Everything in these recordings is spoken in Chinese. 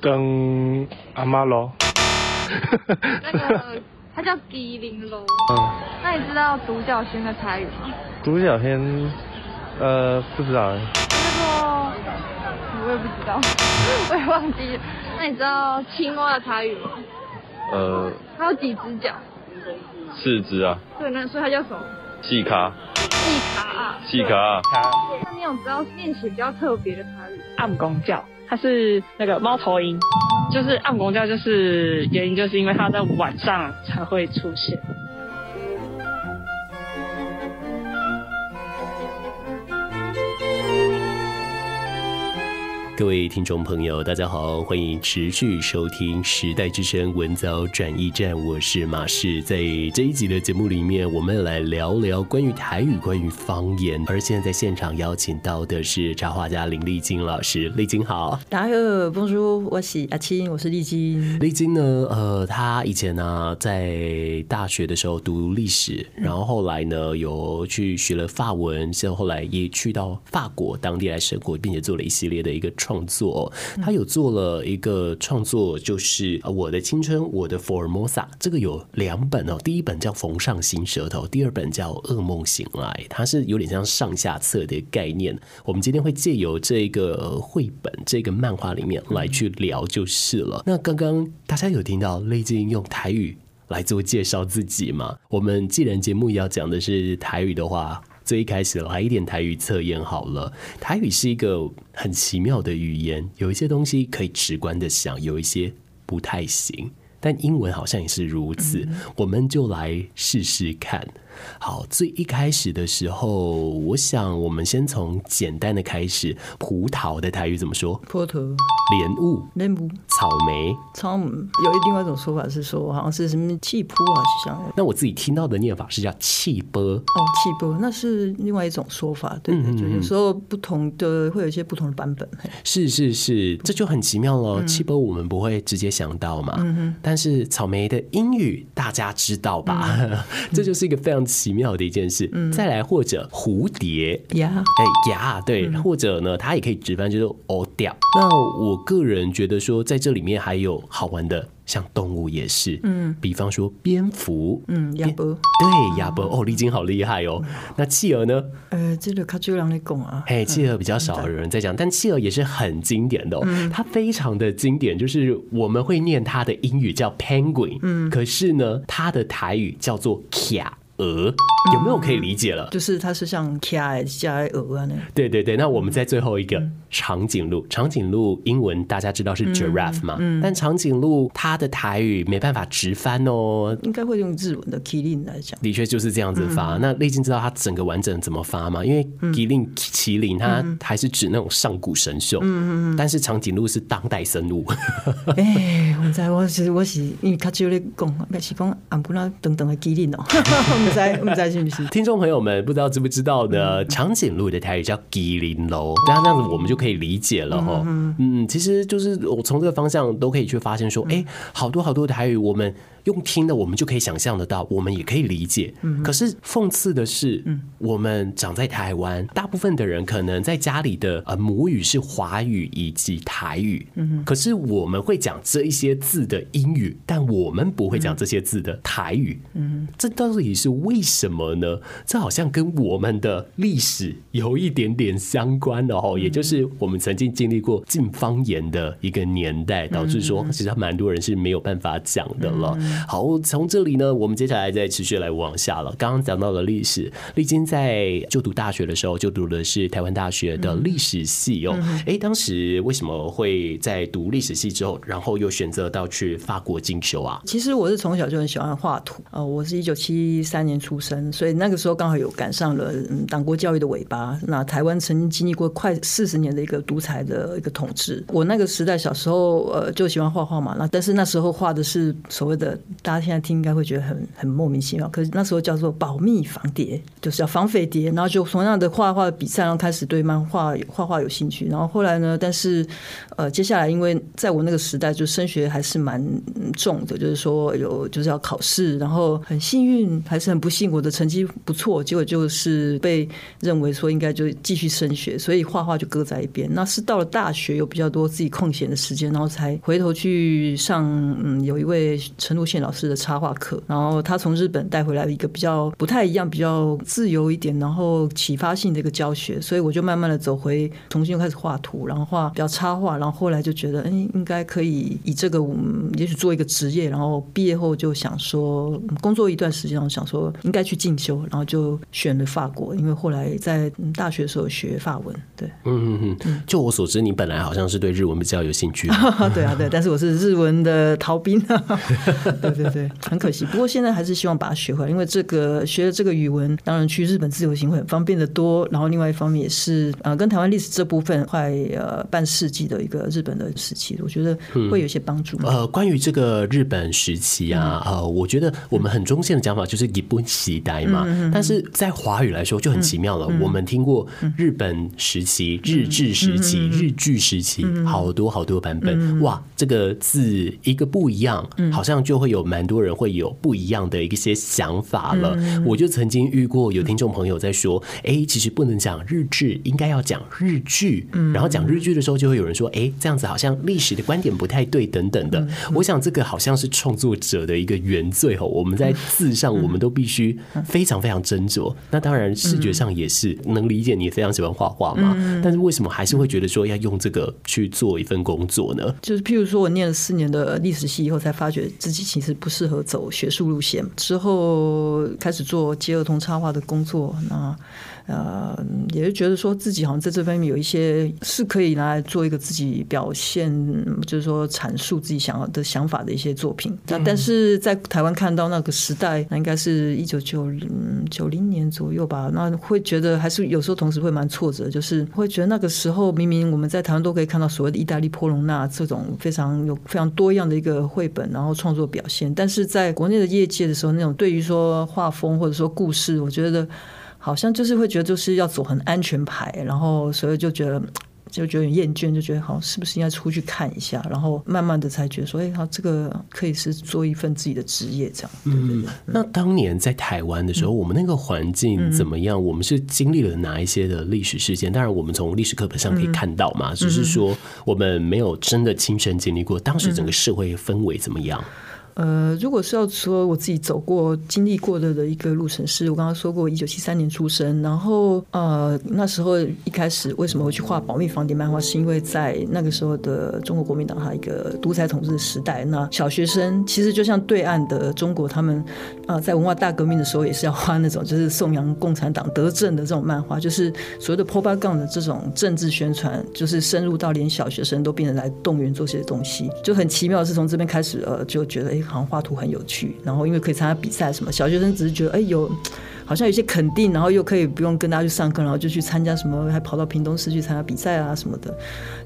跟阿妈喽，那个它叫吉林喽。嗯，那你知道独角仙的台语吗？独角仙，呃，不知道。叫做，我也不知道，我也忘记了。那你知道青蛙的台语吗？呃，它有几只脚？四只啊。对，那所以它叫什么？细卡。细卡啊。细卡啊。那你有知道念起比较特别的台语？暗公叫。它是那个猫头鹰，就是暗公叫，就是原因就是因为它在晚上才会出现。各位听众朋友，大家好，欢迎持续收听时代之声文藻转译站，我是马氏。在这一集的节目里面，我们来聊聊关于台语、关于方言。而现在在现场邀请到的是插画家林丽晶老师，丽晶好。大家好不如我是阿青，我是丽晶。丽晶呢，呃，她以前呢、在大学的时候读历史，然后后来呢有去学了法文，之后后来也去到法国当地来生活，并且做了一系列的一个。创作，他有做了一个创作，就是《我的青春，我的福尔摩斯》。这个有两本哦，第一本叫《缝上新舌头》，第二本叫《噩梦醒来》。它是有点像上下册的概念。我们今天会借由这个绘本、这个漫画里面来去聊就是了。那刚刚大家有听到丽晶用台语来做介绍自己吗？我们既然节目要讲的是台语的话。最一开始来一点台语测验好了。台语是一个很奇妙的语言，有一些东西可以直观的想，有一些不太行。但英文好像也是如此，我们就来试试看。好，最一开始的时候，我想我们先从简单的开始。葡萄的台语怎么说？葡萄。莲雾。莲雾。草莓。草莓。有一另外一种说法是说，好像是什么气波啊，就像。那我自己听到的念法是叫气波。哦，气波，那是另外一种说法。对，对，对，就有时候不同的会有一些不同的版本。是是是，这就很奇妙了。气波我们不会直接想到嘛。嗯。但是草莓的英语大家知道吧？这就是一个非常。奇妙的一件事，嗯、再来或者蝴蝶。呀，哎呀，对，嗯、或者呢，它也可以直翻，就是哦掉。那我个人觉得说，在这里面还有好玩的。像动物也是，嗯，比方说蝙蝠，嗯，鸭脖，对，鸭脖，哦，丽晶好厉害哦。那企鹅呢？呃，这个卡就让你讲啊，嘿，企鹅比较少有人在讲，但企鹅也是很经典的哦，它非常的经典，就是我们会念它的英语叫 penguin，嗯，可是呢，它的台语叫做卡。鹅有没有可以理解了？就是它是像卡加鹅啊那。对对对，那我们在最后一个长颈鹿，长颈鹿英文大家知道是 giraffe 嘛？但长颈鹿它的台语没办法直翻哦，应该会用日文的 Kirin 来讲。的确就是这样子发。那丽晶知道它整个完整怎么发吗？因为 Kirin 麒麟它还是指那种上古神兽，嗯嗯，但是长颈鹿是当代生物。哎，我在我其实我是因为他就在讲，不是讲安布拉等等的 Kirin 哦。听众朋友们，不知道知不知道呢？长颈鹿的台语叫基林喽，那这样子我们就可以理解了哈。嗯，其实就是我从这个方向都可以去发现说，哎，好多好多的台语我们。用听的，我们就可以想象得到，我们也可以理解。嗯、可是讽刺的是，嗯、我们长在台湾，大部分的人可能在家里的呃母语是华语以及台语。嗯、可是我们会讲这一些字的英语，但我们不会讲这些字的台语。嗯、这到底是为什么呢？这好像跟我们的历史有一点点相关的哦。也就是我们曾经经历过禁方言的一个年代，导致说其实蛮多人是没有办法讲的了。好，从这里呢，我们接下来再持续来往下了。刚刚讲到了历史，丽晶在就读大学的时候，就读的是台湾大学的历史系哦。哎、欸，当时为什么会在读历史系之后，然后又选择到去法国进修啊？其实我是从小就很喜欢画图啊，我是一九七三年出生，所以那个时候刚好有赶上了党国教育的尾巴。那台湾曾经经历过快四十年的一个独裁的一个统治，我那个时代小时候呃就喜欢画画嘛，那但是那时候画的是所谓的，大家现在听应该会觉得很很莫名其妙，可是那时候叫做保密防谍，就是要防匪谍，然后就同样的画画比赛，然后开始对漫画画画有兴趣，然后后来呢，但是呃接下来因为在我那个时代就升学还是蛮重的，就是说有就是要考试，然后很幸运还是很不幸，我的成绩不错，结果就是被认为说应该就继续升学，所以画画就搁在一边。那是到了大学有比较多自己空闲的时间，然后才回头去上嗯有一位陈如宪老师的插画课，然后他从日本带回来一个比较不太一样、比较自由一点，然后启发性的一个教学，所以我就慢慢的走回，重新又开始画图，然后画比较插画，然后后来就觉得，嗯，应该可以以这个，我们，也许做一个职业，然后毕业后就想说，工作一段时间，我想说应该去进修，然后就选了法国，因为后来在大学的时候学法文，对，嗯嗯嗯，就我所知，你本来好像是对日文比较有兴趣，对啊对，但是我是日文的逃兵，对对对，很可惜，不过现在还是希望把它学回来，因为这个学了这个语文，当然去日本自由行会很方便的多，然后另外一方面也是呃跟台湾历史这部分快呃半世纪的一个日本的时期，我觉得会有一些帮助。呃，关于这个日本时期啊，呃，我觉得我们很中性的讲法就是日本时代嘛，但是在华语来说就很奇妙了。我们听过日本时期、日治时期、日据时期，好多好多版本。哇，这个字一个不一样，好像就会有蛮多人会有不一样的一些想法了。我就曾经遇过有听众朋友在说，哎，其实不能讲日志，应该要讲日剧。然后讲日剧的时候，就会有人说，哎，这样子好像历史的观点不太对，等等的。我想这个好像是创作者的一个原罪哦，我们在字上我们都必须非常非常斟酌。那当然视觉上也是能理解你非常喜欢画画嘛，但是为什么还是会觉得说要用这个去做一份工作呢？就是譬如说我念了四年的历史系以后，才发觉自己其实不适合走学术路线，之后开始做接儿童插画的工作，那。呃，也是觉得说自己好像在这方面有一些是可以拿来做一个自己表现，就是说阐述自己想要的想法的一些作品。那但是在台湾看到那个时代，那应该是一九九零九零年左右吧。那会觉得还是有时候同时会蛮挫折，就是会觉得那个时候明明我们在台湾都可以看到所谓的意大利波隆纳这种非常有非常多样的一个绘本，然后创作表现，但是在国内的业界的时候，那种对于说画风或者说故事，我觉得。好像就是会觉得就是要走很安全牌，然后所以就觉得 就觉得很厌倦，就觉得好是不是应该出去看一下，然后慢慢的才觉得说，哎，好这个可以是做一份自己的职业这样。对对对。嗯，那当年在台湾的时候，嗯，我们那个环境怎么样？我们是经历了哪一些的历史事件？当然，我们从历史课本上可以看到嘛，只是说我们没有真的亲身经历过当时整个社会氛围怎么样。呃，如果是要说我自己走过、经历过的的一个路程，是我刚刚说过，一九七三年出生，然后呃，那时候一开始为什么会去画保密防谍漫画，是因为在那个时候的中国国民党它一个独裁统治的时代，那小学生其实就像对岸的中国，他们啊、在文化大革命的时候也是要画那种就是颂扬共产党德政的这种漫画，就是所谓的 propaganda 的这种政治宣传，就是深入到连小学生都变成来动员做些东西，就很奇妙的是从这边开始呃，就觉得哎。好像画图很有趣，然后因为可以参加比赛什么，小学生只是觉得哎有。好像有些肯定，然后又可以不用跟大家去上课，然后就去参加什么，还跑到屏东市去参加比赛啊什么的。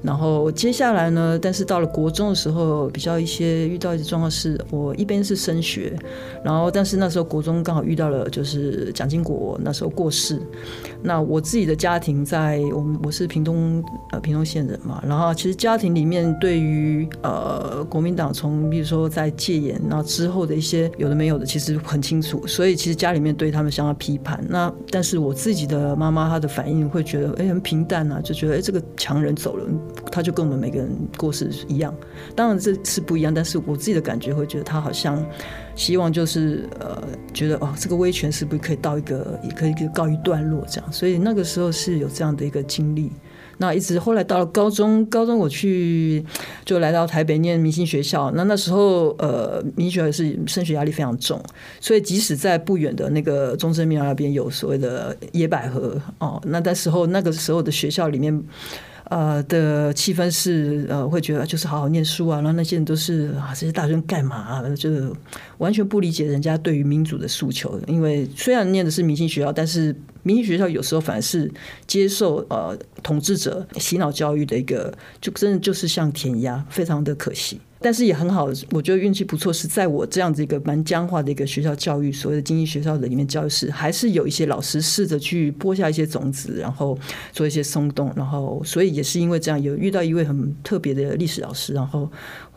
然后接下来呢，但是到了国中的时候，比较一些遇到一些状况是，我一边是升学，然后但是那时候国中刚好遇到了就是蒋经国那时候过世。那我自己的家庭在我们我是屏东呃屏东县人嘛，然后其实家庭里面对于呃国民党从比如说在戒严然后之后的一些有的没有的，其实很清楚，所以其实家里面对他们相当。批判那，但是我自己的妈妈她的反应会觉得哎、很平淡啊，就觉得哎、这个强人走了，他就跟我们每个人过世一样。当然这是不一样，但是我自己的感觉会觉得他好像希望就是呃觉得哦这个威权是不是可以到一个也可以告一段落这样。所以那个时候是有这样的一个经历。那一直后来到了高中，高中我去就来到台北念明星学校。那那时候呃，明星学校是升学压力非常重，所以即使在不远的那个中正庙那边有所谓的野百合哦，那那时候那个时候的学校里面。呃的气氛是呃会觉得就是好好念书啊，然后那些人都是啊这些大学生干嘛？就完全不理解人家对于民主的诉求。因为虽然念的是明星学校，但是明星学校有时候反而是接受呃统治者洗脑教育的一个，就真的就是像填鸭，非常的可惜。但是也很好，我觉得运气不错，是在我这样子一个蛮僵化的一个学校教育，所谓的经济学校的里面教育是，还是有一些老师试着去播下一些种子，然后做一些松动，然后所以也是因为这样，有遇到一位很特别的历史老师，然后。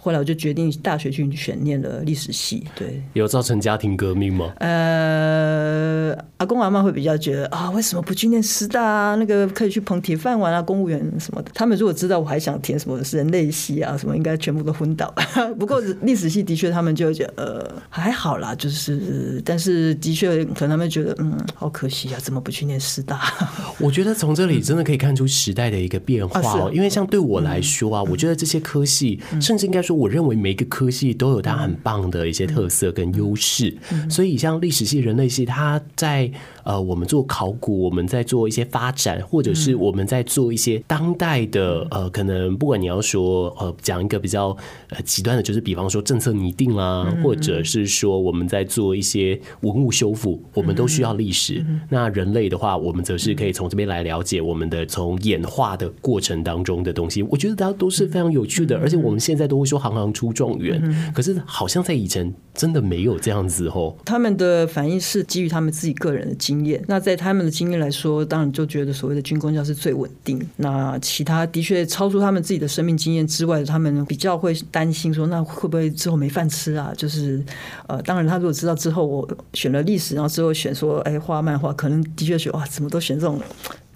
后来我就决定大学去选念了历史系，对。有造成家庭革命吗？呃，阿公阿妈会比较觉得啊，为什么不去念师大啊？那个可以去捧铁饭碗啊，公务员什么的。他们如果知道我还想填什么人类系啊，什么应该全部都昏倒。不过历史系的确，他们就觉得呃还好啦，就是但是的确可能他们觉得嗯好可惜啊，怎么不去念师大？我觉得从这里真的可以看出时代的一个变化哦，啊、因为像对我来说啊，嗯、我觉得这些科系甚至应该说。我认为每个科系都有它很棒的一些特色跟优势，所以像历史系、人类系，它在呃，我们做考古，我们在做一些发展，或者是我们在做一些当代的呃，可能不管你要说呃，讲一个比较呃极端的，就是比方说政策拟定啦，或者是说我们在做一些文物修复，我们都需要历史。那人类的话，我们则是可以从这边来了解我们的从演化的过程当中的东西。我觉得大家都是非常有趣的，而且我们现在都会说。行行出状元，可是好像在以前真的没有这样子哦。他们的反应是基于他们自己个人的经那在他们的经验来说，当然就觉得所谓的军工教是最稳定。那其他的确超出他们自己的生命经验之外，他们比较会担心说，那会不会之后没饭吃啊？就是呃，当然他如果知道之后我选了历史，然后之后选说，哎，画漫画，可能的确选哇，怎么都选这种。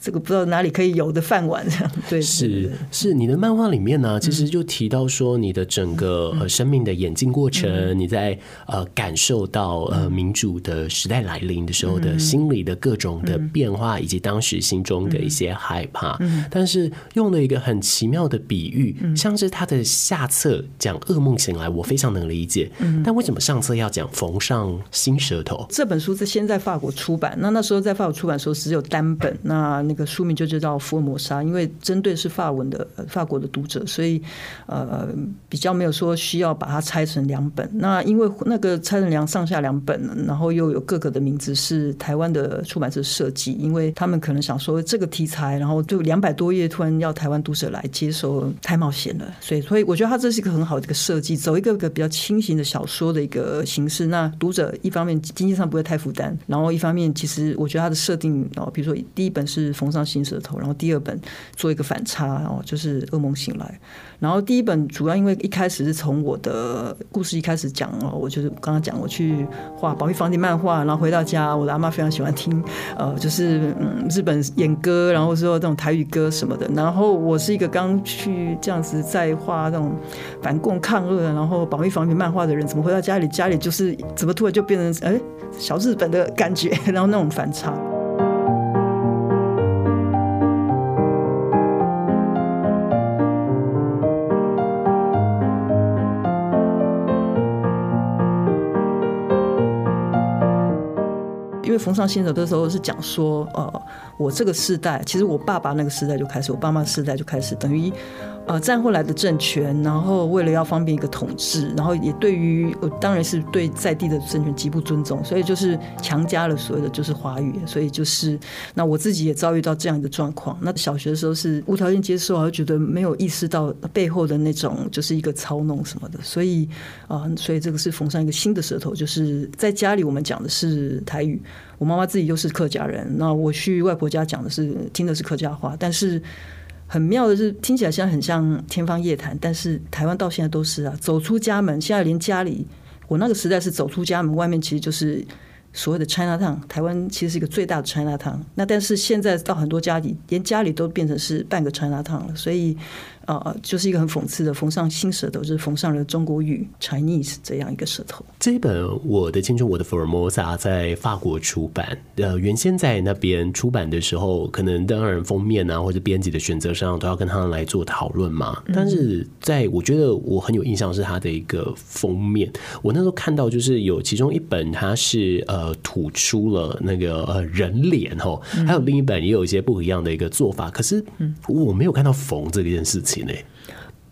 这个不知道哪里可以有的饭碗，这样 对，是是，你的漫画里面呢，其实就提到说你的整个呃生命的演进过程，你在呃感受到呃民主的时代来临的时候的心理的各种的变化，以及当时心中的一些害怕。但是用了一个很奇妙的比喻，像是他的下册讲噩梦醒来，我非常能理解。但为什么上册要讲缝上新舌头？这本书是先在法国出版，那那时候在法国出版的时候只有单本，那。那个书名就叫《福尔摩沙》，因为针对是法文的法国的读者，所以呃比较没有说需要把它拆成两本。那因为那个拆成两上下两本，然后又有各个的名字是台湾的出版社设计，因为他们可能想说这个题材，然后就两百多页突然要台湾读者来接受，太冒险了。所以，所以我觉得它这是一个很好的一个设计，走一个个比较轻型的小说的一个形式。那读者一方面经济上不会太负担，然后一方面其实我觉得它的设定哦，比如说第一本是。缝上新舌头，然后第二本做一个反差，哦，就是噩梦醒来。然后第一本主要因为一开始是从我的故事一开始讲哦，我就是刚刚讲我去画保密防谍漫画，然后回到家，我的阿妈非常喜欢听呃，就是嗯日本演歌，然后说这种台语歌什么的。然后我是一个刚去这样子在画那种反共抗日，然后保密防谍漫画的人，怎么回到家里，家里就是怎么突然就变成哎小日本的感觉，然后那种反差。因为缝上新舌头的时候是讲说，呃，我这个世代，其实我爸爸那个时代就开始，我爸妈时代就开始，等于。呃，战后来的政权，然后为了要方便一个统治，然后也对于我，当然是对在地的政权极不尊重，所以就是强加了所谓的就是华语，所以就是那我自己也遭遇到这样的状况。那小学的时候是无条件接受，而觉得没有意识到背后的那种就是一个操弄什么的，所以啊、所以这个是缝上一个新的舌头，就是在家里我们讲的是台语，我妈妈自己又是客家人，那我去外婆家讲的是听的是客家话，但是。很妙的是，听起来现在很像天方夜谭，但是台湾到现在都是啊，走出家门，现在连家里，我那个时代是走出家门，外面其实就是所谓的 China Town，台湾其实是一个最大的 China Town。那但是现在到很多家里，连家里都变成是半个 China Town 了，所以。呃，就是一个很讽刺的，缝上新舌头，就是缝上了中国语 Chinese 这样一个舌头。这一本《我的青春，我的福尔摩沙》在法国出版。呃，原先在那边出版的时候，可能当然封面啊，或者编辑的选择上，都要跟他们来做讨论嘛。但是在我觉得我很有印象是他的一个封面，我那时候看到就是有其中一本，它是呃吐出了那个呃人脸哈，还有另一本也有一些不一样的一个做法，可是我没有看到缝这件事情。tiene.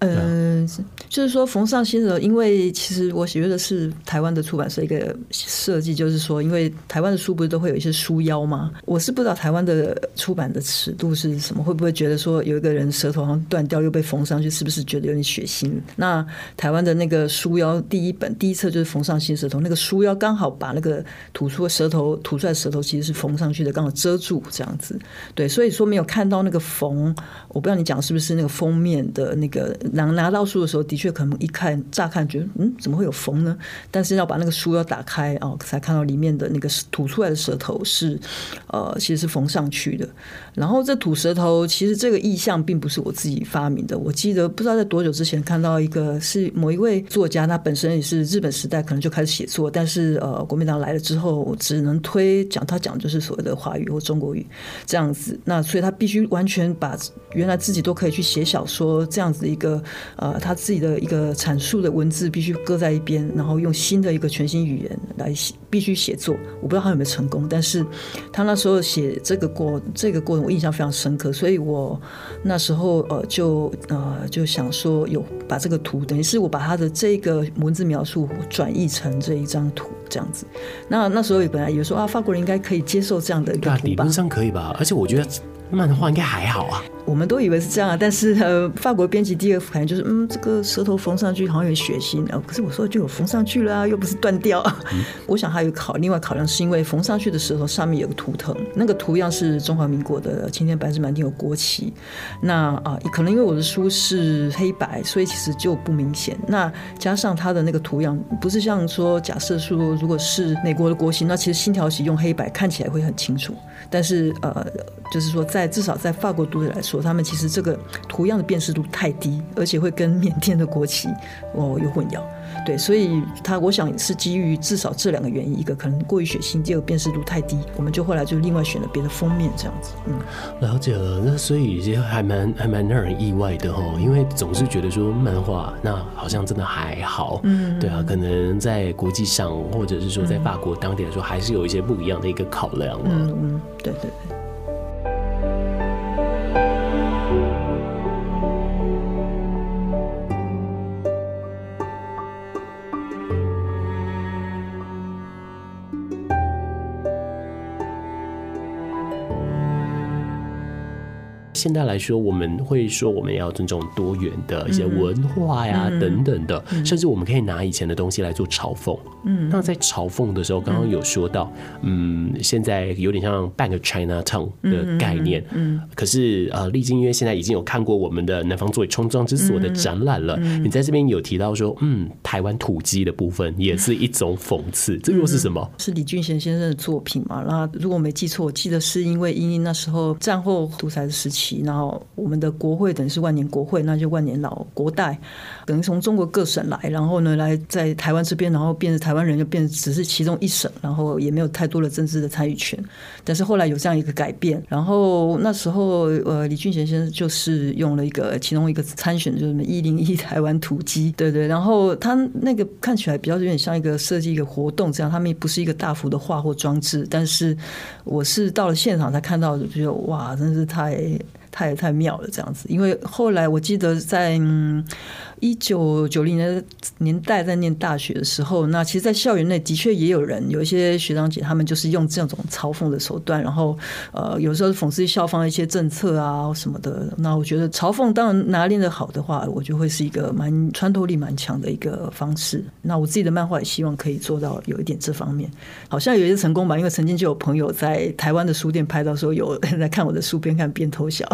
嗯，就是说缝上新舌，因为其实我觉得是台湾的出版社一个设计，就是说，因为台湾的书不是都会有一些书腰吗？我是不知道台湾的出版的尺度是什么，会不会觉得说有一个人舌头好像断掉又被缝上去，是不是觉得有点血腥？那台湾的那个书腰第一本第一册就是缝上新舌头，那个书腰刚好把那个吐出的舌头吐出来舌头其实是缝上去的，刚好遮住这样子。对，所以说没有看到那个缝，我不知道你讲是不是那个封面。的那个拿拿到书的时候，的确可能一看乍看觉得嗯，怎么会有缝呢？但是要把那个书要打开哦，才看到里面的那个吐出来的舌头是呃，其实是缝上去的。然后这吐舌头，其实这个意象并不是我自己发明的。我记得不知道在多久之前看到一个是某一位作家，他本身也是日本时代可能就开始写作，但是呃，国民党来了之后，只能推讲他讲就是所谓的华语或中国语这样子。那所以他必须完全把原来自己都可以去写小说。这样子一个呃，他自己的一个阐述的文字必须搁在一边，然后用新的一个全新语言来写，必须写作。我不知道他有没有成功，但是他那时候写这个过这个过程，我印象非常深刻。所以我那时候呃就呃就想说，有把这个图，等于是我把他的这个文字描述转译成这一张图这样子。那那时候也本来以为说啊，法国人应该可以接受这样的一个图吧，理论上可以吧？而且我觉得漫画应该还好啊。我们都以为是这样，但是呃，法国编辑第二反应就是，嗯，这个舌头缝上去好像有血腥啊。可是我说就有缝上去了啊，又不是断掉。嗯、我想还有考另外考量是因为缝上去的舌头上面有个图腾，那个图样是中华民国的青天白日满地有国旗。那啊、呃，可能因为我的书是黑白，所以其实就不明显。那加上它的那个图样，不是像说假设说如果是美国的国旗，那其实星条旗用黑白看起来会很清楚。但是呃，就是说在至少在法国读者来说。他们其实这个图样的辨识度太低，而且会跟缅甸的国旗哦有混淆，对，所以他我想是基于至少这两个原因，一个可能过于血腥，第二个辨识度太低，我们就后来就另外选了别的封面这样子。嗯，了解了，那所以其实还蛮还蛮让人意外的哦，因为总是觉得说漫画那好像真的还好，嗯，对啊，可能在国际上或者是说在法国当地来说，还是有一些不一样的一个考量。嗯嗯，对对对。现在来说，我们会说我们要尊重多元的一些文化呀，等等的，甚至我们可以拿以前的东西来做嘲讽。嗯，那在嘲讽的时候，刚刚有说到，嗯，现在有点像半个 China Town 的概念。嗯，可是呃，丽晶因为现在已经有看过我们的南方作为冲撞之所的展览了，你在这边有提到说，嗯，台湾土鸡的部分也是一种讽刺，这又是什么？是李俊贤先生的作品嘛？那如果我没记错，我记得是因为英英那时候战后独裁的时期。然后我们的国会等于是万年国会，那就万年老国代，等于从中国各省来，然后呢来在台湾这边，然后变成台湾人就变成只是其中一省，然后也没有太多的政治的参与权。但是后来有这样一个改变，然后那时候呃李俊贤先生就是用了一个其中一个参选就是什么一零一台湾土鸡，对对，然后他那个看起来比较有点像一个设计一个活动这样，他们也不是一个大幅的画或装置，但是我是到了现场才看到，就觉得哇，真是太。太太妙了，这样子，因为后来我记得在。嗯一九九零年年代在念大学的时候，那其实，在校园内的确也有人，有一些学长姐，他们就是用这种嘲讽的手段，然后呃，有时候讽刺校方的一些政策啊什么的。那我觉得嘲讽当然拿捏的好的话，我就会是一个蛮穿透力蛮强的一个方式。那我自己的漫画也希望可以做到有一点这方面，好像有一些成功吧，因为曾经就有朋友在台湾的书店拍到说有人在看我的书边看边偷笑。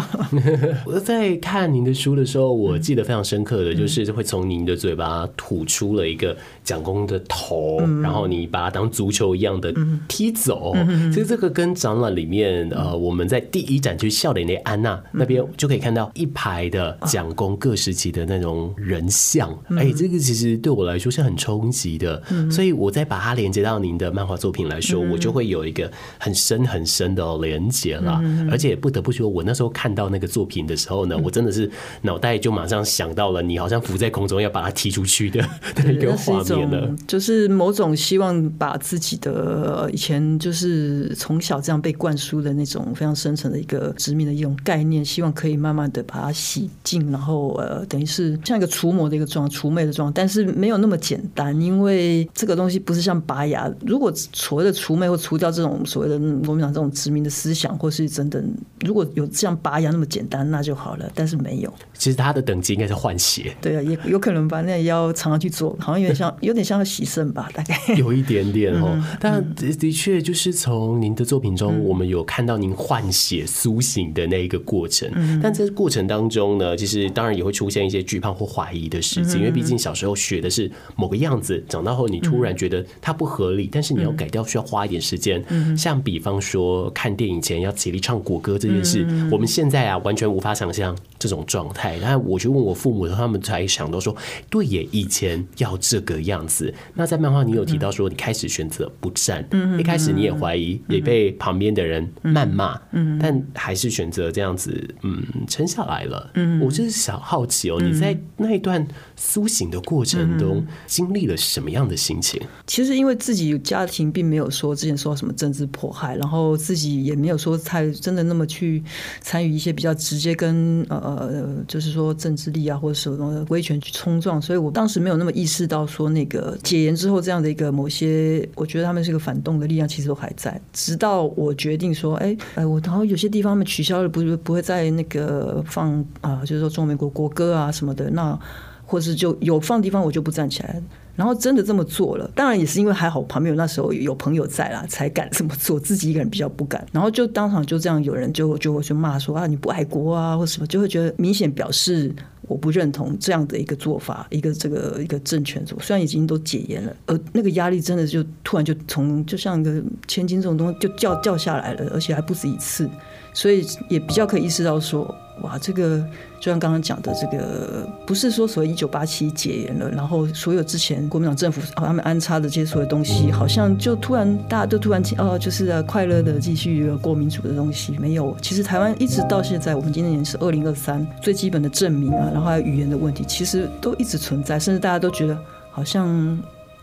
我 在看您的书的时候，我记得非常深刻的就是会从您的嘴巴吐出了一个蒋公的头，然后你把它当足球一样的踢走。其实这个跟展览里面呃，我们在第一展区笑脸的安娜那边就可以看到一排的蒋公各时期的那种人像。哎，这个其实对我来说是很冲击的，所以我再把它连接到您的漫画作品来说，我就会有一个很深很深的连接了。而且不得不说，我那时候看到那个作品的时候呢，我真的是脑袋就马上想到了你好像浮在空中要把它踢出去的那个画面了。就是某种希望把自己的以前就是从小这样被灌输的那种非常深层的一个殖民的一种概念，希望可以慢慢的把它洗净，然后呃，等于是像一个除魔的一个状除魅的状态，但是没有那么简单，因为这个东西不是像拔牙，如果所谓的除魅或除掉这种所谓的国民党这种殖民的思想，或是真的如果有像拔牙那么简单，那就好了，但是没有。其实他的等级应该是换血，对啊，也有可能把那要常常去做，好像有点像有点像要洗肾吧，大概 有一点点哦。嗯、但的的确就是从您的作品中，我们有看到您换血苏醒的那一个过程。嗯、但这个过程当中呢，其实当然也会出现一些惧怕或怀疑的事情，因为毕竟小时候学的是某个样子，长大后你突然觉得它不合理，但是你要改掉需要花一点时间。像比方说看电影前要起立唱国歌这件事，我们现在啊完全无法想象这种状态。然后我去问我父母，他们才想到说，对耶，以前要这个样子。那在漫画，你有提到说，你开始选择不战，一开始你也怀疑，也被旁边的人谩骂，但还是选择这样子，嗯，撑下来了。我就是想好奇哦，你在那一段苏醒的过程中，经历了什么样的心情？其实因为自己家庭并没有说之前受到什么政治迫害，然后自己也没有说太真的那么去参与一些比较直接跟呃呃，就是说政治力啊或者什么挥拳去冲撞，所以我当时没有那么意识到说那个解严之后这样的一个某些，我觉得他们是个反动的力量，其实都还在。直到我决定说，哎哎，我然后有些地方他们取消了，不是不会再那个放啊，就是说中华民国国歌啊什么的，那或是就有放地方我就不站起来。然后真的这么做了，当然也是因为还好旁边有那时候有朋友在啦，才敢这么做。自己一个人比较不敢。然后就当场就这样，有人就就会去骂说啊，你不爱国啊，或什么，就会觉得明显表示我不认同这样的一个做法，一个这个一个政权做。虽然已经都解严了，而那个压力真的就突然就从就像一个千斤这种东西就掉掉下来了，而且还不止一次，所以也比较可以意识到说。哇，这个就像刚刚讲的，这个不是说所谓一九八七解严了，然后所有之前国民党政府他们安插的这些所有东西，好像就突然大家都突然哦，就是快乐的继续过民主的东西，没有。其实台湾一直到现在，我们今年是二零二三，最基本的证明啊，然后还有语言的问题，其实都一直存在，甚至大家都觉得好像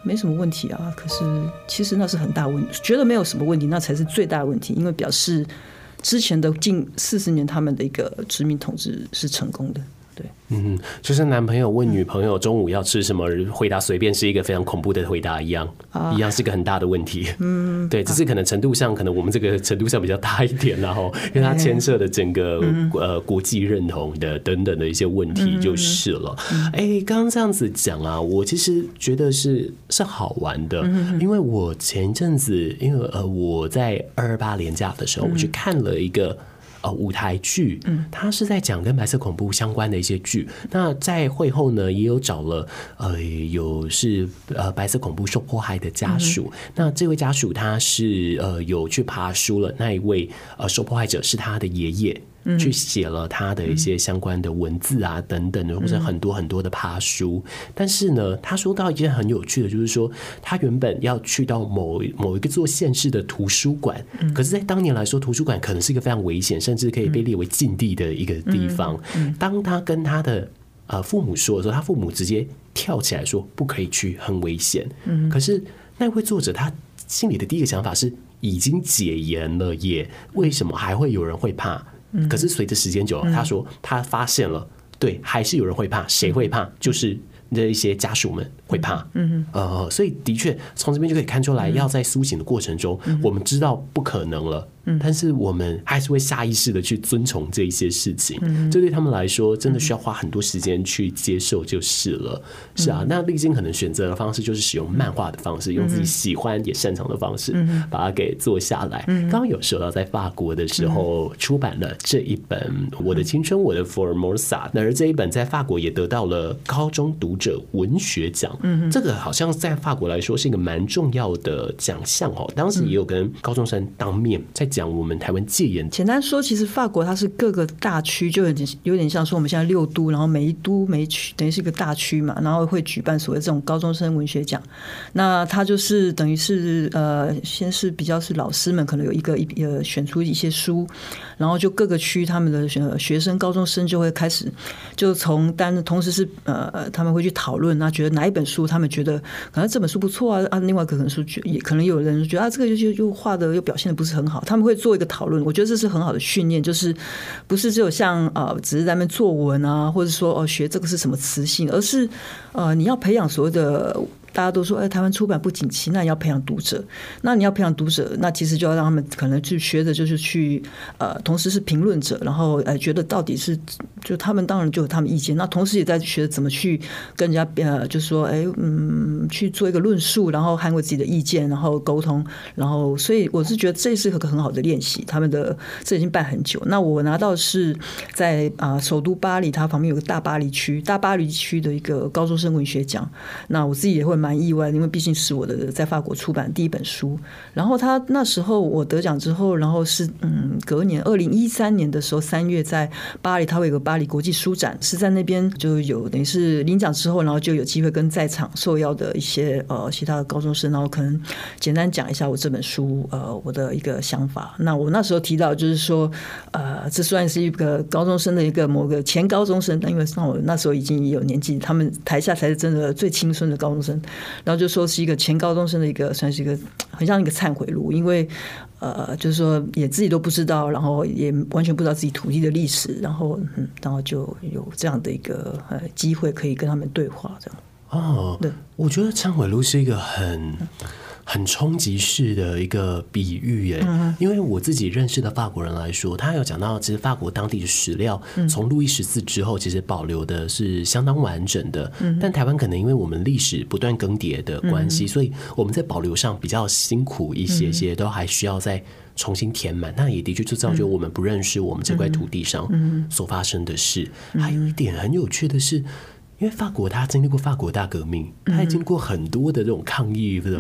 没什么问题啊。可是其实那是很大问题，觉得没有什么问题，那才是最大的问题，因为表示。之前的近四十年，他们的一个殖民统治是成功的。对，嗯，就是男朋友问女朋友中午要吃什么，回答随便是一个非常恐怖的回答一样，一样是个很大的问题。嗯，对，只是可能程度上，可能我们这个程度上比较大一点，然后因为它牵涉的整个呃国际认同的等等的一些问题就是了。哎，刚刚这样子讲啊，我其实觉得是是好玩的，因为我前一阵子，因为呃我在二二八年假的时候，我去看了一个。呃，舞台剧，嗯，他是在讲跟白色恐怖相关的一些剧。那在会后呢，也有找了呃，有是呃白色恐怖受迫害的家属。那这位家属他是呃有去爬书了，那一位呃受迫害者是他的爷爷。去写了他的一些相关的文字啊，等等的，或者很多很多的爬书。但是呢，他说到一件很有趣的，就是说他原本要去到某某一个做县市的图书馆，可是，在当年来说，图书馆可能是一个非常危险，甚至可以被列为禁地的一个地方。当他跟他的呃父母说的时候，他父母直接跳起来说不可以去，很危险。可是那位作者他心里的第一个想法是，已经解严了耶，为什么还会有人会怕？可是随着时间久了，他说他发现了，对，还是有人会怕，谁会怕？就是那一些家属们会怕。嗯呃，所以的确从这边就可以看出来，要在苏醒的过程中，我们知道不可能了，嗯，但是我们还是会下意识的去遵从这一些事情，嗯，这对他们来说真的需要花很多时间去接受就是了。嗯、是啊，那丽晶可能选择的方式就是使用漫画的方式，嗯、用自己喜欢也擅长的方式，嗯，把它给做下来。刚刚有说到在法国的时候出版了这一本《我的青春，我的福尔摩萨》，那而这一本在法国也得到了高中读者文学奖，嗯，这个好像在法国来说是一个蛮重要的奖项哦。当时也有跟高中生当面在讲我们台湾戒严。简单说，其实法国它是各个大区，就有点有点像说我们现在六都，然后每一都每一区等于是一个大区嘛，然后会举办所谓这种高中生文学奖。那他就是等于是呃，先是比较是老师们可能有一个一呃选出一些书，然后就各个区他们的学学生高中生就会开始就从单同时是呃他们会去讨论，那觉得哪一本书他们觉得可能这本书不错啊啊，另外可能书也可能有人觉得啊这个就就又画的又表现的不是很好，他们会做一个讨论。我觉得这是很好的训练，就是不是只有像呃只是咱们作文啊，或者说哦学这个是什么词性，而是呃你要培养所谓的。大家都说，哎，台湾出版不景气，那你要培养读者。那你要培养读者，那其实就要让他们可能去学的，就是去呃，同时是评论者，然后呃，觉得到底是就他们当然就有他们意见，那同时也在学怎么去跟人家呃，就是说，哎，嗯，去做一个论述，然后捍卫自己的意见，然后沟通，然后所以我是觉得这是一个很好的练习。他们的这已经办很久。那我拿到是在啊、首都巴黎，它旁边有个大巴黎区，大巴黎区的一个高中生文学奖。那我自己也会。蛮意外，因为毕竟是我的在法国出版第一本书。然后他那时候我得奖之后，然后是嗯，隔年二零一三年的时候三月在巴黎，他会有个巴黎国际书展，是在那边就有等于是领奖之后，然后就有机会跟在场受邀的一些呃其他的高中生，然后可能简单讲一下我这本书呃我的一个想法。那我那时候提到就是说呃这算是一个高中生的一个某个前高中生，但因为那我那时候已经有年纪，他们台下才是真的最青春的高中生。然后就说是一个前高中生的一个，算是一个 很像一个忏悔录，因为呃，就是说也自己都不知道，然后也完全不知道自己土地的历史，然后嗯，然后就有这样的一个呃机会可以跟他们对话，这样。哦，对，我觉得忏悔录是一个很。很冲击式的一个比喻耶，因为我自己认识的法国人来说，他有讲到，其实法国当地的史料从路易十四之后，其实保留的是相当完整的。但台湾可能因为我们历史不断更迭的关系，所以我们在保留上比较辛苦一些些，都还需要再重新填满。那也的确就造就我们不认识我们这块土地上所发生的事。还有一点很有趣的是。因为法国它经历过法国大革命，他也经过很多的这种抗议的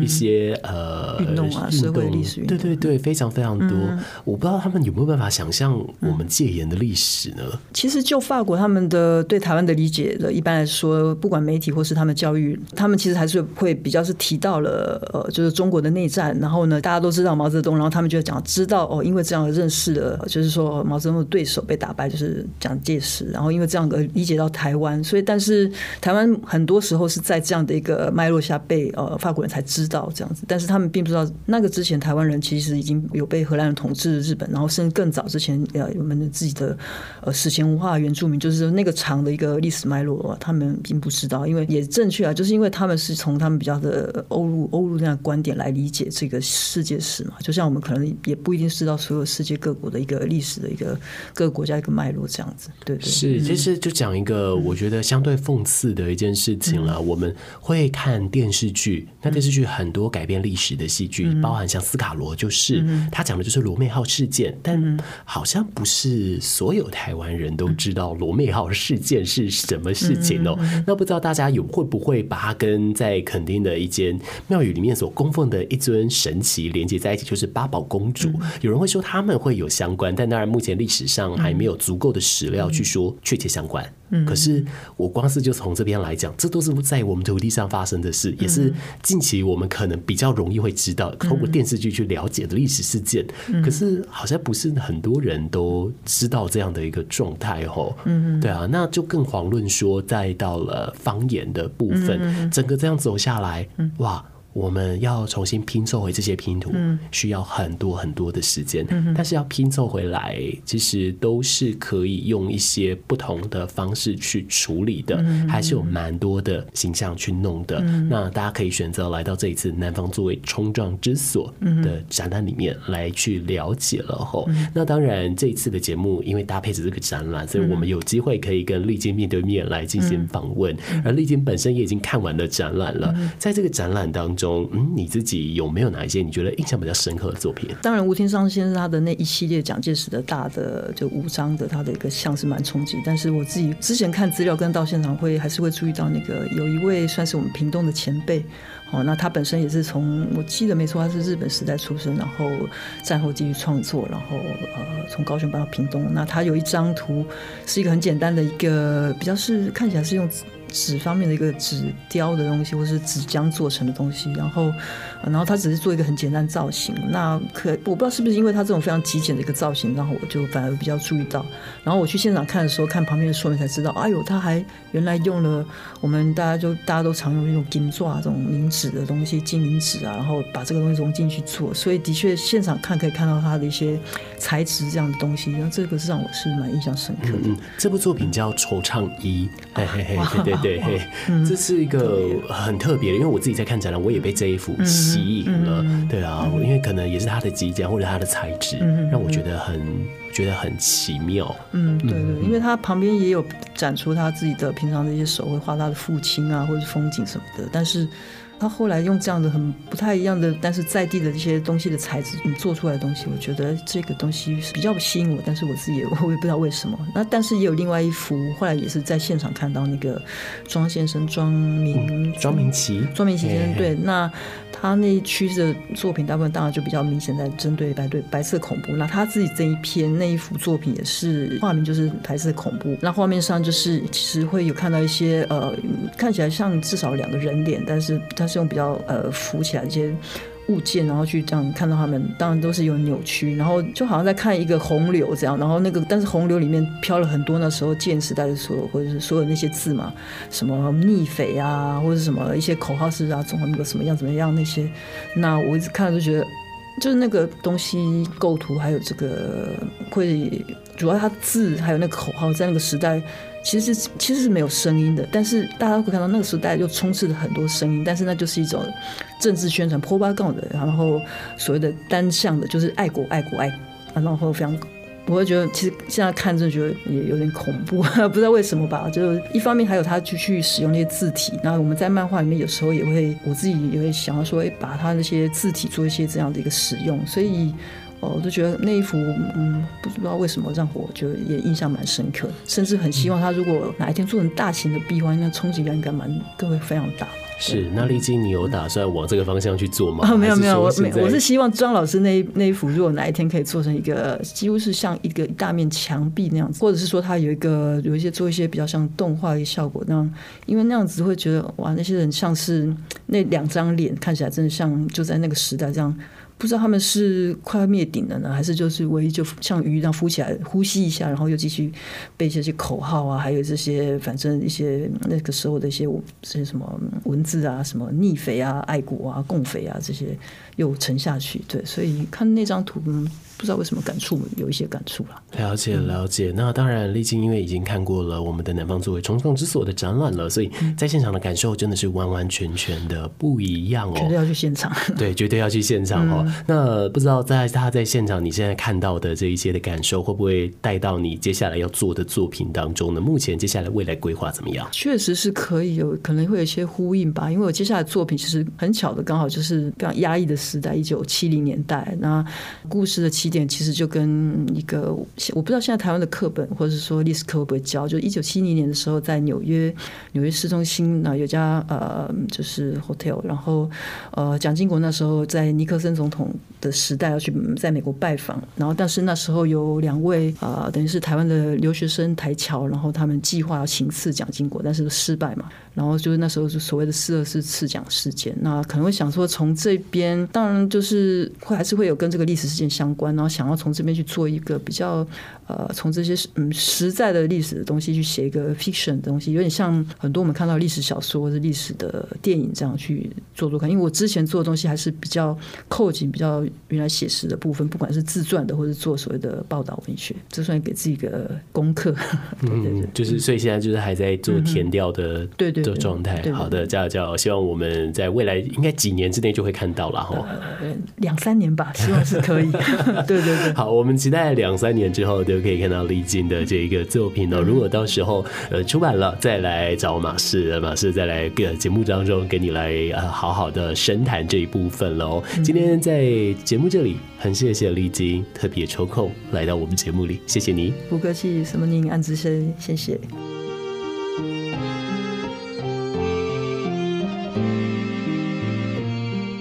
一些呃运动啊，社会历史运动，对对对，非常非常多。我不知道他们有没有办法想象我们戒严的历史呢？其实就法国他们的对台湾的理解的，一般来说，不管媒体或是他们教育，他们其实还是会比较是提到了呃，就是中国的内战。然后呢，大家都知道毛泽东，然后他们就讲知道哦，因为这样认识了，就是说毛泽东的对手被打败，就是蒋介石。然后因为这样的理解到台湾，所以。但是台湾很多时候是在这样的一个脉络下被呃法国人才知道这样子，但是他们并不知道那个之前台湾人其实已经有被荷兰人统治日本，然后甚至更早之前呃我们的自己的呃史前文化原住民，就是那个长的一个历史脉络，他们并不知道，因为也正确啊，就是因为他们是从他们比较的欧陆欧陆这样的观点来理解这个世界史嘛，就像我们可能也不一定知道所有世界各国的一个历史的一个各个国家一个脉络这样子，对对，是，其实就讲一个我觉得像相对讽刺的一件事情了。我们会看电视剧，那电视剧很多改变历史的戏剧，包含像斯卡罗，就是他讲的就是罗妹号事件，但好像不是所有台湾人都知道罗妹号事件是什么事情哦。那不知道大家有会不会把它跟在垦丁的一间庙宇里面所供奉的一尊神祇连接在一起，就是八宝公主。有人会说他们会有相关，但当然目前历史上还没有足够的史料去说确切相关。可是我光是就从这边来讲，这都是在我们土地上发生的事，也是近期我们可能比较容易会知道，通过电视剧去了解的历史事件。可是好像不是很多人都知道这样的一个状态哦。嗯，对啊，那就更遑论说再到了方言的部分，整个这样走下来，哇。我们要重新拼凑回这些拼图，需要很多很多的时间。但是要拼凑回来，其实都是可以用一些不同的方式去处理的，还是有蛮多的形象去弄的。那大家可以选择来到这一次南方作为冲撞之所的展览里面来去了解了吼。那当然这一次的节目因为搭配着这个展览，所以我们有机会可以跟丽晶面对面来进行访问。而丽晶本身也已经看完了展览了，在这个展览当中，嗯，你自己有没有哪一些你觉得印象比较深刻的作品？当然，吴天商先生他的那一系列蒋介石的大的就五张的他的一个像是蛮冲击。但是我自己之前看资料跟到现场会还是会注意到那个有一位算是我们屏东的前辈。哦，那他本身也是从我记得没错，他是日本时代出生，然后战后继续创作，然后呃从高雄搬到屏东。那他有一张图是一个很简单的一个，比较是看起来是用纸方面的一个纸雕的东西，或是纸浆做成的东西，然后。然后他只是做一个很简单造型，那可我不知道是不是因为他这种非常极简的一个造型，然后我就反而比较注意到。然后我去现场看的时候，看旁边的说明才知道，哎呦，他还原来用了我们大家就大家都常用那种金钻这种明纸的东西，金明纸啊，然后把这个东西融进去做，所以的确现场看可以看到他的一些材质这样的东西，然后这个是让我是蛮印象深刻的。这部作品叫《惆怅一》，嘿嘿嘿，对对对，嘿，这是一个很特别的，因为我自己在看展览，我也被这一幅。吸引了，对啊，因为可能也是它的极简或者它的材质，让我觉得很觉得很奇妙。嗯，对对，因为他旁边也有展出他自己的平常的一些手绘，画他的父亲啊，或者是风景什么的，但是。他后来用这样的很不太一样的，但是在地的这些东西的材质，你做出来的东西，我觉得这个东西比较吸引我。但是我自己也我也不知道为什么。那但是也有另外一幅，后来也是在现场看到那个庄先生庄明庄明奇庄明奇先生对，那他那一区的作品大部分当然就比较明显在针对白对白色恐怖。那他自己这一篇那一幅作品也是画面就是白色恐怖，那画面上就是其实会有看到一些呃看起来像至少两个人脸，但是。它是用比较呃浮起来一些物件，然后去这样看到他们，当然都是有扭曲，然后就好像在看一个洪流这样，然后那个但是洪流里面飘了很多那时候建时代的所有或者是所有那些字嘛，什么逆匪啊，或者什么一些口号式啊，中华民国什么样怎么样那些，那我一直看就觉得，就是那个东西构图还有这个会，主要它字还有那个口号在那个时代。其实其实是没有声音的，但是大家会看到那个时代又充斥着很多声音，但是那就是一种政治宣传、泼巴告的，然后所谓的单向的，就是爱国、爱国、爱，然后非常，我会觉得其实现在看真的觉得也有点恐怖，不知道为什么吧？就是一方面还有他去去使用那些字体，那我们在漫画里面有时候也会，我自己也会想要说，哎，把他那些字体做一些这样的一个使用，所以。我就觉得那一幅，嗯，不知道为什么让我觉得也印象蛮深刻的，甚至很希望他如果哪一天做成大型的壁画，那冲击感应该蛮都会非常大。是，那丽晶，你有打算往这个方向去做吗？啊，没有没有，我我是希望庄老师那一那一幅，如果哪一天可以做成一个几乎是像一个一大面墙壁那样子，或者是说他有一个有一些做一些比较像动画的效果那样，因为那样子会觉得哇，那些人像是那两张脸看起来真的像就在那个时代这样。不知道他们是快要灭顶了呢，还是就是唯一就像鱼一样浮起来呼吸一下，然后又继续背这些口号啊，还有这些反正一些那个时候的一些这些什么文字啊，什么逆匪啊、爱国啊、共匪啊这些又沉下去。对，所以看那张图。不知道为什么感触有一些感触了。了解了解，那当然，丽晶因为已经看过了我们的南方作为冲撞之所的展览了，所以在现场的感受真的是完完全全的不一样哦。绝对要去现场，对，绝对要去现场哦。嗯、那不知道在他在现场，你现在看到的这一些的感受，会不会带到你接下来要做的作品当中呢？目前接下来未来规划怎么样？确实是可以有可能会有一些呼应吧，因为我接下来的作品其实很巧的，刚好就是非常压抑的时代，一九七零年代，那故事的起点其实就跟一个，我不知道现在台湾的课本或者说历史课会不会教，就一九七零年的时候，在纽约纽约市中心那有家呃就是 hotel，然后呃蒋经国那时候在尼克森总统的时代要去在美国拜访，然后但是那时候有两位啊、呃、等于是台湾的留学生台侨，然后他们计划要行刺蒋经国，但是失败嘛，然后就是那时候是所谓的四二四刺蒋事件，那可能会想说从这边当然就是会还是会有跟这个历史事件相关。然后想要从这边去做一个比较呃，从这些嗯实在的历史的东西去写一个 fiction 的东西，有点像很多我们看到历史小说或者历史的电影这样去做做看。因为我之前做的东西还是比较扣紧比较原来写实的部分，不管是自传的或者做所谓的报道文学，这算给自己一个功课。对对对，就是所以现在就是还在做填调的对对的状态。好的，加油加油！希望我们在未来应该几年之内就会看到了哈。两三年吧，希望是可以。对对对，好，我们期待两三年之后都可以看到丽晶的这一个作品哦。如果到时候呃出版了，再来找马氏，马氏再来个节目当中跟你来呃好好的深谈这一部分喽。今天在节目这里，很谢谢丽晶特别抽空来到我们节目里，谢谢你。不客气，什么您安之深，谢谢。